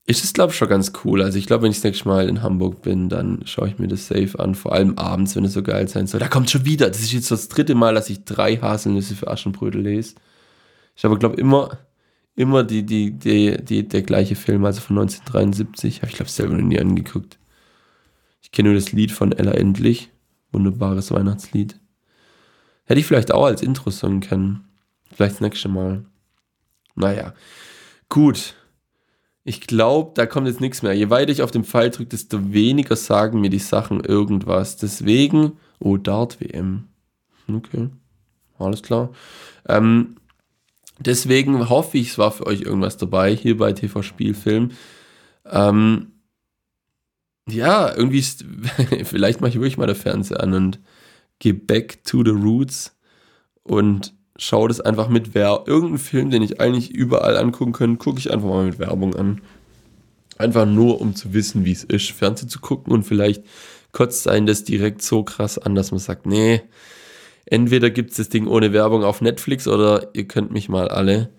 ist es, glaube ich, schon ganz cool. Also ich glaube, wenn ich das nächste Mal in Hamburg bin, dann schaue ich mir das safe an. Vor allem abends, wenn es so geil sein soll. Da kommt schon wieder. Das ist jetzt das dritte Mal, dass ich drei Haselnüsse für Aschenbrödel lese. Ich habe, glaube immer immer die, die, die, die, der gleiche Film, also von 1973. Habe ich glaube selber noch nie angeguckt. Ich kenne nur das Lied von Ella Endlich. Wunderbares Weihnachtslied. Hätte ich vielleicht auch als Intro-Song können. Vielleicht das nächste Mal. Naja. Gut. Ich glaube, da kommt jetzt nichts mehr. Je weiter ich auf den Pfeil drücke, desto weniger sagen mir die Sachen irgendwas. Deswegen, oh, Dart WM. Okay. Alles klar. Ähm, Deswegen hoffe ich, es war für euch irgendwas dabei hier bei TV Spielfilm. Ähm, ja, irgendwie ist, vielleicht mache ich wirklich mal der Fernseher an und gehe back to the roots und schaue das einfach mit Werbung. Irgendeinen Film, den ich eigentlich überall angucken könnte, gucke ich einfach mal mit Werbung an. Einfach nur, um zu wissen, wie es ist, Fernsehen zu gucken und vielleicht kotzt sein das direkt so krass an, dass man sagt, nee, Entweder gibt es das Ding ohne Werbung auf Netflix oder ihr könnt mich mal alle.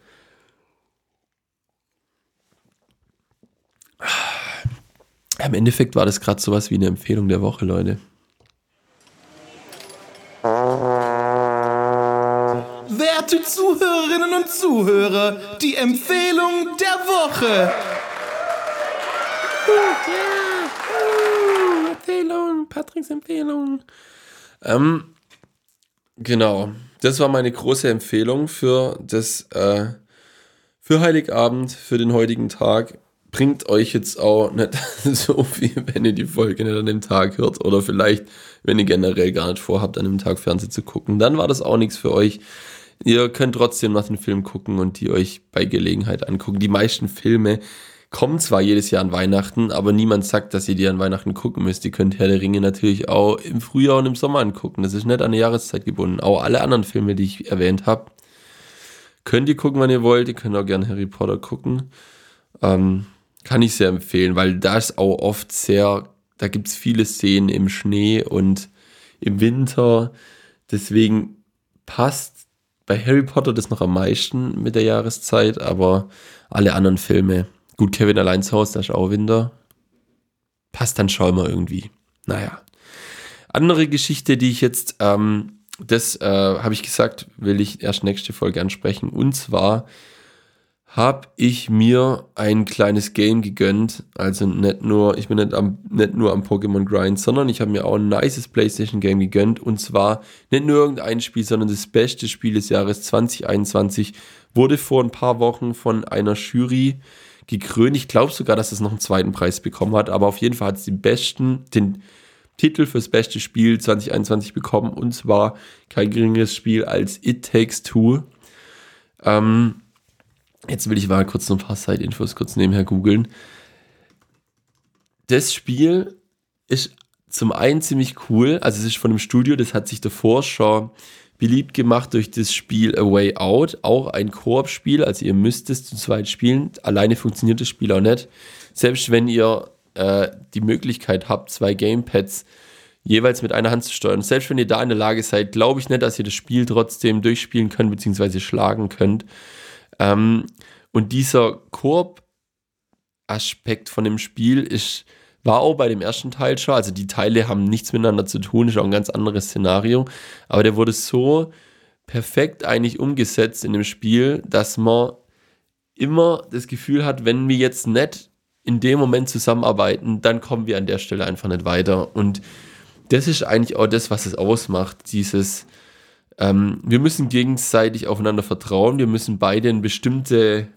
Im Endeffekt war das gerade sowas wie eine Empfehlung der Woche, Leute. Werte Zuhörerinnen und Zuhörer, die Empfehlung der Woche. Empfehlung, Patricks Empfehlung. Ähm, genau, das war meine große Empfehlung für das, äh, für Heiligabend, für den heutigen Tag. Bringt euch jetzt auch nicht so viel, wenn ihr die Folge nicht an dem Tag hört oder vielleicht, wenn ihr generell gar nicht vorhabt, an dem Tag Fernsehen zu gucken, dann war das auch nichts für euch. Ihr könnt trotzdem nach den Film gucken und die euch bei Gelegenheit angucken. Die meisten Filme kommen zwar jedes Jahr an Weihnachten, aber niemand sagt, dass ihr die an Weihnachten gucken müsst. Ihr könnt Herr der Ringe natürlich auch im Frühjahr und im Sommer angucken. Das ist nicht an eine Jahreszeit gebunden. Auch alle anderen Filme, die ich erwähnt habe, könnt ihr gucken, wann ihr wollt. Ihr könnt auch gerne Harry Potter gucken. Ähm, kann ich sehr empfehlen, weil da ist auch oft sehr, da gibt es viele Szenen im Schnee und im Winter. Deswegen passt bei Harry Potter das noch am meisten mit der Jahreszeit, aber alle anderen Filme Gut, Kevin allein zu Hause, da ist auch Winter. Passt dann schon mal irgendwie. Naja. Andere Geschichte, die ich jetzt, ähm, das äh, habe ich gesagt, will ich erst nächste Folge ansprechen. Und zwar habe ich mir ein kleines Game gegönnt. Also nicht nur, ich bin nicht, am, nicht nur am Pokémon Grind, sondern ich habe mir auch ein nices PlayStation Game gegönnt. Und zwar nicht nur irgendein Spiel, sondern das beste Spiel des Jahres 2021 wurde vor ein paar Wochen von einer Jury gekrönt. Ich glaube sogar, dass es noch einen zweiten Preis bekommen hat, aber auf jeden Fall hat es den besten, den Titel fürs beste Spiel 2021 bekommen und zwar kein geringeres Spiel als It Takes Two. Ähm, jetzt will ich mal kurz noch ein paar Side-Infos kurz nebenher googeln. Das Spiel ist zum einen ziemlich cool, also es ist von dem Studio, das hat sich davor schon beliebt gemacht durch das Spiel A Way Out, auch ein Koop-Spiel, also ihr müsst es zu zweit spielen. Alleine funktioniert das Spiel auch nicht. Selbst wenn ihr äh, die Möglichkeit habt, zwei Gamepads jeweils mit einer Hand zu steuern, selbst wenn ihr da in der Lage seid, glaube ich nicht, dass ihr das Spiel trotzdem durchspielen könnt, beziehungsweise schlagen könnt. Ähm, und dieser Koop-Aspekt von dem Spiel ist war auch bei dem ersten Teil schon. Also die Teile haben nichts miteinander zu tun, ist auch ein ganz anderes Szenario. Aber der wurde so perfekt eigentlich umgesetzt in dem Spiel, dass man immer das Gefühl hat, wenn wir jetzt nicht in dem Moment zusammenarbeiten, dann kommen wir an der Stelle einfach nicht weiter. Und das ist eigentlich auch das, was es ausmacht. Dieses, ähm, wir müssen gegenseitig aufeinander vertrauen, wir müssen beide eine bestimmte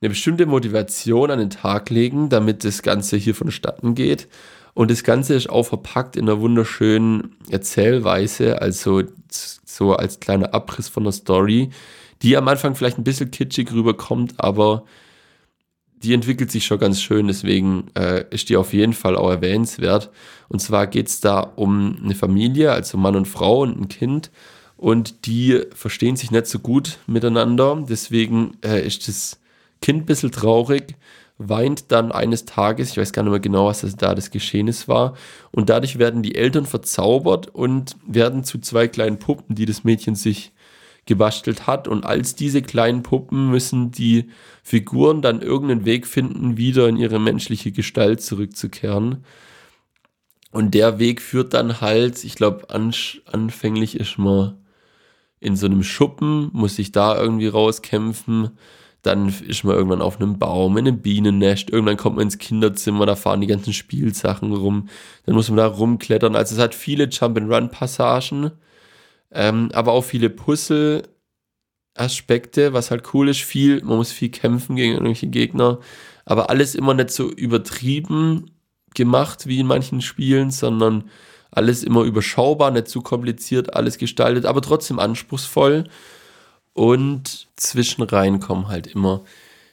eine bestimmte Motivation an den Tag legen, damit das Ganze hier vonstatten geht. Und das Ganze ist auch verpackt in einer wunderschönen Erzählweise, also so als kleiner Abriss von der Story, die am Anfang vielleicht ein bisschen kitschig rüberkommt, aber die entwickelt sich schon ganz schön, deswegen äh, ist die auf jeden Fall auch erwähnenswert. Und zwar geht es da um eine Familie, also Mann und Frau und ein Kind. Und die verstehen sich nicht so gut miteinander. Deswegen äh, ist das Kind ein bisschen traurig, weint dann eines Tages, ich weiß gar nicht mehr genau, was das da das Geschehnis war, und dadurch werden die Eltern verzaubert und werden zu zwei kleinen Puppen, die das Mädchen sich gebastelt hat. Und als diese kleinen Puppen müssen die Figuren dann irgendeinen Weg finden, wieder in ihre menschliche Gestalt zurückzukehren. Und der Weg führt dann halt, ich glaube, anfänglich ist man in so einem Schuppen, muss sich da irgendwie rauskämpfen dann ist man irgendwann auf einem Baum, in einem Bienennest, irgendwann kommt man ins Kinderzimmer, da fahren die ganzen Spielsachen rum, dann muss man da rumklettern. Also es hat viele Jump-and-Run-Passagen, ähm, aber auch viele Puzzle-Aspekte, was halt cool ist, viel, man muss viel kämpfen gegen irgendwelche Gegner, aber alles immer nicht so übertrieben gemacht wie in manchen Spielen, sondern alles immer überschaubar, nicht zu kompliziert, alles gestaltet, aber trotzdem anspruchsvoll. Und zwischenrein kommen halt immer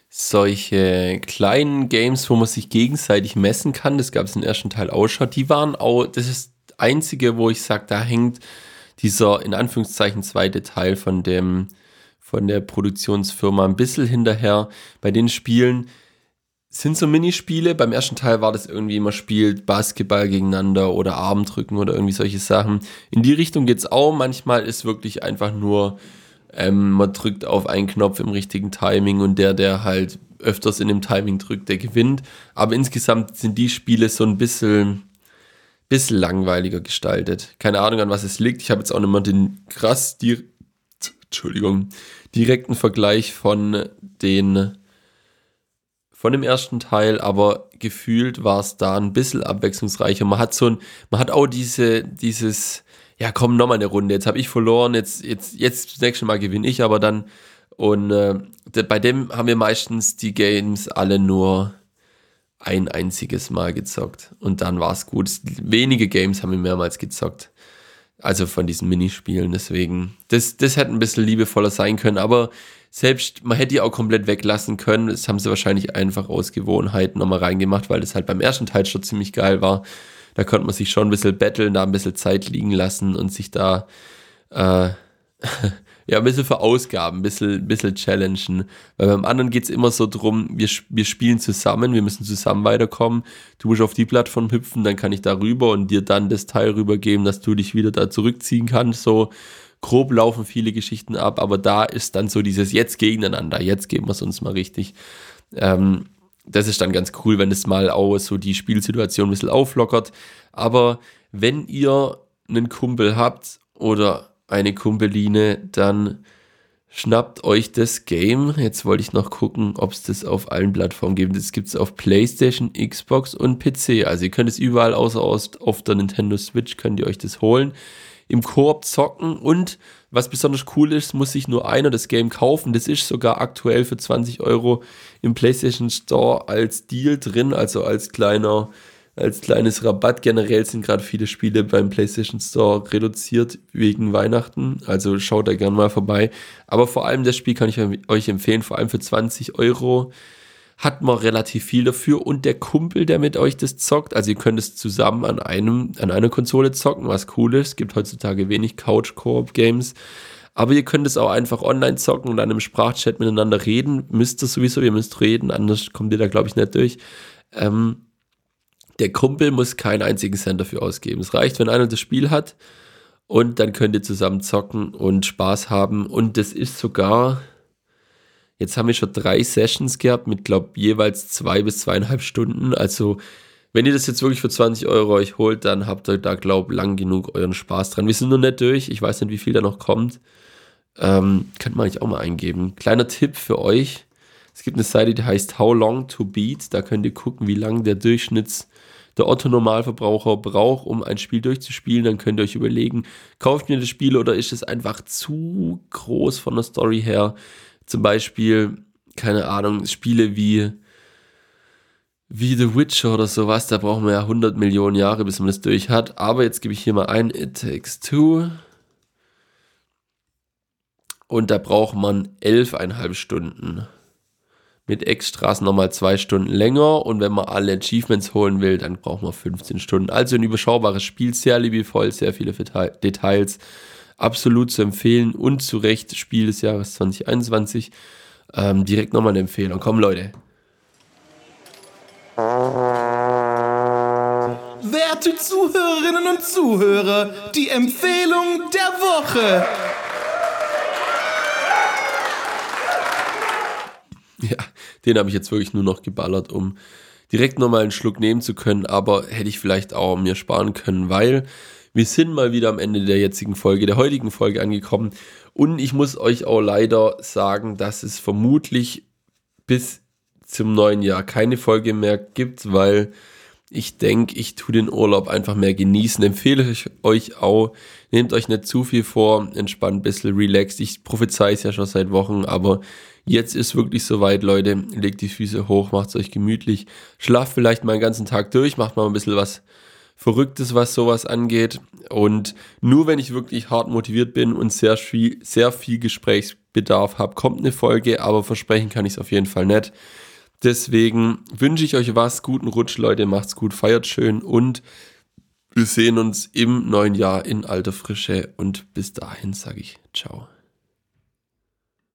solche kleinen Games, wo man sich gegenseitig messen kann. Das gab es im ersten Teil auch schon. Die waren auch, das ist das einzige, wo ich sage, da hängt dieser in Anführungszeichen zweite Teil von dem von der Produktionsfirma ein bisschen hinterher. Bei den Spielen sind so Minispiele. Beim ersten Teil war das irgendwie immer spielt Basketball gegeneinander oder Armdrücken oder irgendwie solche Sachen. In die Richtung geht es auch. Manchmal ist wirklich einfach nur ähm, man drückt auf einen Knopf im richtigen Timing und der, der halt öfters in dem Timing drückt, der gewinnt. Aber insgesamt sind die Spiele so ein bisschen, bisschen langweiliger gestaltet. Keine Ahnung, an was es liegt. Ich habe jetzt auch nicht mal den krass, die, Entschuldigung, direkten Vergleich von den von dem ersten Teil, aber gefühlt war es da ein bisschen abwechslungsreicher. Man hat so ein, man hat auch diese, dieses, ja komm, nochmal eine Runde, jetzt habe ich verloren, jetzt, jetzt, jetzt das nächste Mal gewinne ich, aber dann, und äh, bei dem haben wir meistens die Games alle nur ein einziges Mal gezockt und dann war es gut. Wenige Games haben wir mehrmals gezockt. Also von diesen Minispielen, deswegen, das, das hätte ein bisschen liebevoller sein können, aber selbst, man hätte die auch komplett weglassen können. Das haben sie wahrscheinlich einfach aus Gewohnheit nochmal reingemacht, weil das halt beim ersten Teil schon ziemlich geil war. Da konnte man sich schon ein bisschen betteln, da ein bisschen Zeit liegen lassen und sich da äh, ja, ein bisschen verausgaben, ein bisschen, ein bisschen challengen. Weil beim anderen geht es immer so drum, wir, wir spielen zusammen, wir müssen zusammen weiterkommen. Du musst auf die Plattform hüpfen, dann kann ich da rüber und dir dann das Teil rübergeben, dass du dich wieder da zurückziehen kannst. So grob laufen viele Geschichten ab, aber da ist dann so dieses jetzt gegeneinander, jetzt geben wir es uns mal richtig. Ähm, das ist dann ganz cool, wenn es mal auch so die Spielsituation ein bisschen auflockert. Aber wenn ihr einen Kumpel habt oder eine Kumpeline, dann schnappt euch das Game. Jetzt wollte ich noch gucken, ob es das auf allen Plattformen gibt. Das gibt es auf PlayStation, Xbox und PC. Also ihr könnt es überall außer auf der Nintendo Switch könnt ihr euch das holen. Im Koop zocken und was besonders cool ist, muss sich nur einer das Game kaufen. Das ist sogar aktuell für 20 Euro im PlayStation Store als Deal drin, also als kleiner als kleines Rabatt. Generell sind gerade viele Spiele beim PlayStation Store reduziert wegen Weihnachten. Also schaut da gerne mal vorbei. Aber vor allem das Spiel kann ich euch empfehlen, vor allem für 20 Euro hat man relativ viel dafür und der Kumpel, der mit euch das zockt, also ihr könnt es zusammen an einem, an einer Konsole zocken, was cool ist. Es gibt heutzutage wenig Couch-Koop-Games. Aber ihr könnt es auch einfach online zocken und an einem Sprachchat miteinander reden. Müsst ihr sowieso, ihr müsst reden, anders kommt ihr da, glaube ich, nicht durch. Ähm, der Kumpel muss keinen einzigen Cent dafür ausgeben. Es reicht, wenn einer das Spiel hat und dann könnt ihr zusammen zocken und Spaß haben. Und das ist sogar, jetzt haben wir schon drei Sessions gehabt mit, glaube jeweils zwei bis zweieinhalb Stunden. Also wenn ihr das jetzt wirklich für 20 Euro euch holt, dann habt ihr da, glaube lang genug euren Spaß dran. Wir sind noch nicht durch. Ich weiß nicht, wie viel da noch kommt. Ähm, könnt man eigentlich auch mal eingeben. Kleiner Tipp für euch. Es gibt eine Seite, die heißt How Long to Beat. Da könnt ihr gucken, wie lang der Durchschnitts der Otto-Normalverbraucher braucht, um ein Spiel durchzuspielen, dann könnt ihr euch überlegen, kauft mir das Spiel oder ist es einfach zu groß von der Story her? Zum Beispiel, keine Ahnung, Spiele wie, wie The Witcher oder sowas, da brauchen wir ja 100 Millionen Jahre, bis man das durch hat. Aber jetzt gebe ich hier mal ein, It Takes Two. Und da braucht man elfeinhalb Stunden mit Extras nochmal zwei Stunden länger und wenn man alle Achievements holen will, dann braucht man 15 Stunden. Also ein überschaubares Spiel, sehr liebevoll, sehr viele Details, absolut zu empfehlen und zu Recht Spiel des Jahres 2021. Ähm, direkt nochmal eine Empfehlung. Komm Leute. Werte Zuhörerinnen und Zuhörer, die Empfehlung der Woche. Ja, den habe ich jetzt wirklich nur noch geballert, um direkt nochmal einen Schluck nehmen zu können, aber hätte ich vielleicht auch mir sparen können, weil wir sind mal wieder am Ende der jetzigen Folge, der heutigen Folge angekommen und ich muss euch auch leider sagen, dass es vermutlich bis zum neuen Jahr keine Folge mehr gibt, weil ich denke, ich tue den Urlaub einfach mehr genießen. Empfehle ich euch auch, nehmt euch nicht zu viel vor, entspannt ein bisschen, relaxed. Ich prophezei es ja schon seit Wochen, aber jetzt ist wirklich soweit, Leute. Legt die Füße hoch, macht es euch gemütlich. Schlaft vielleicht mal einen ganzen Tag durch, macht mal ein bisschen was Verrücktes, was sowas angeht. Und nur wenn ich wirklich hart motiviert bin und sehr viel, sehr viel Gesprächsbedarf habe, kommt eine Folge, aber versprechen kann ich es auf jeden Fall nicht. Deswegen wünsche ich euch was, guten Rutsch, Leute, macht's gut, feiert schön und wir sehen uns im neuen Jahr in alter Frische und bis dahin sage ich ciao.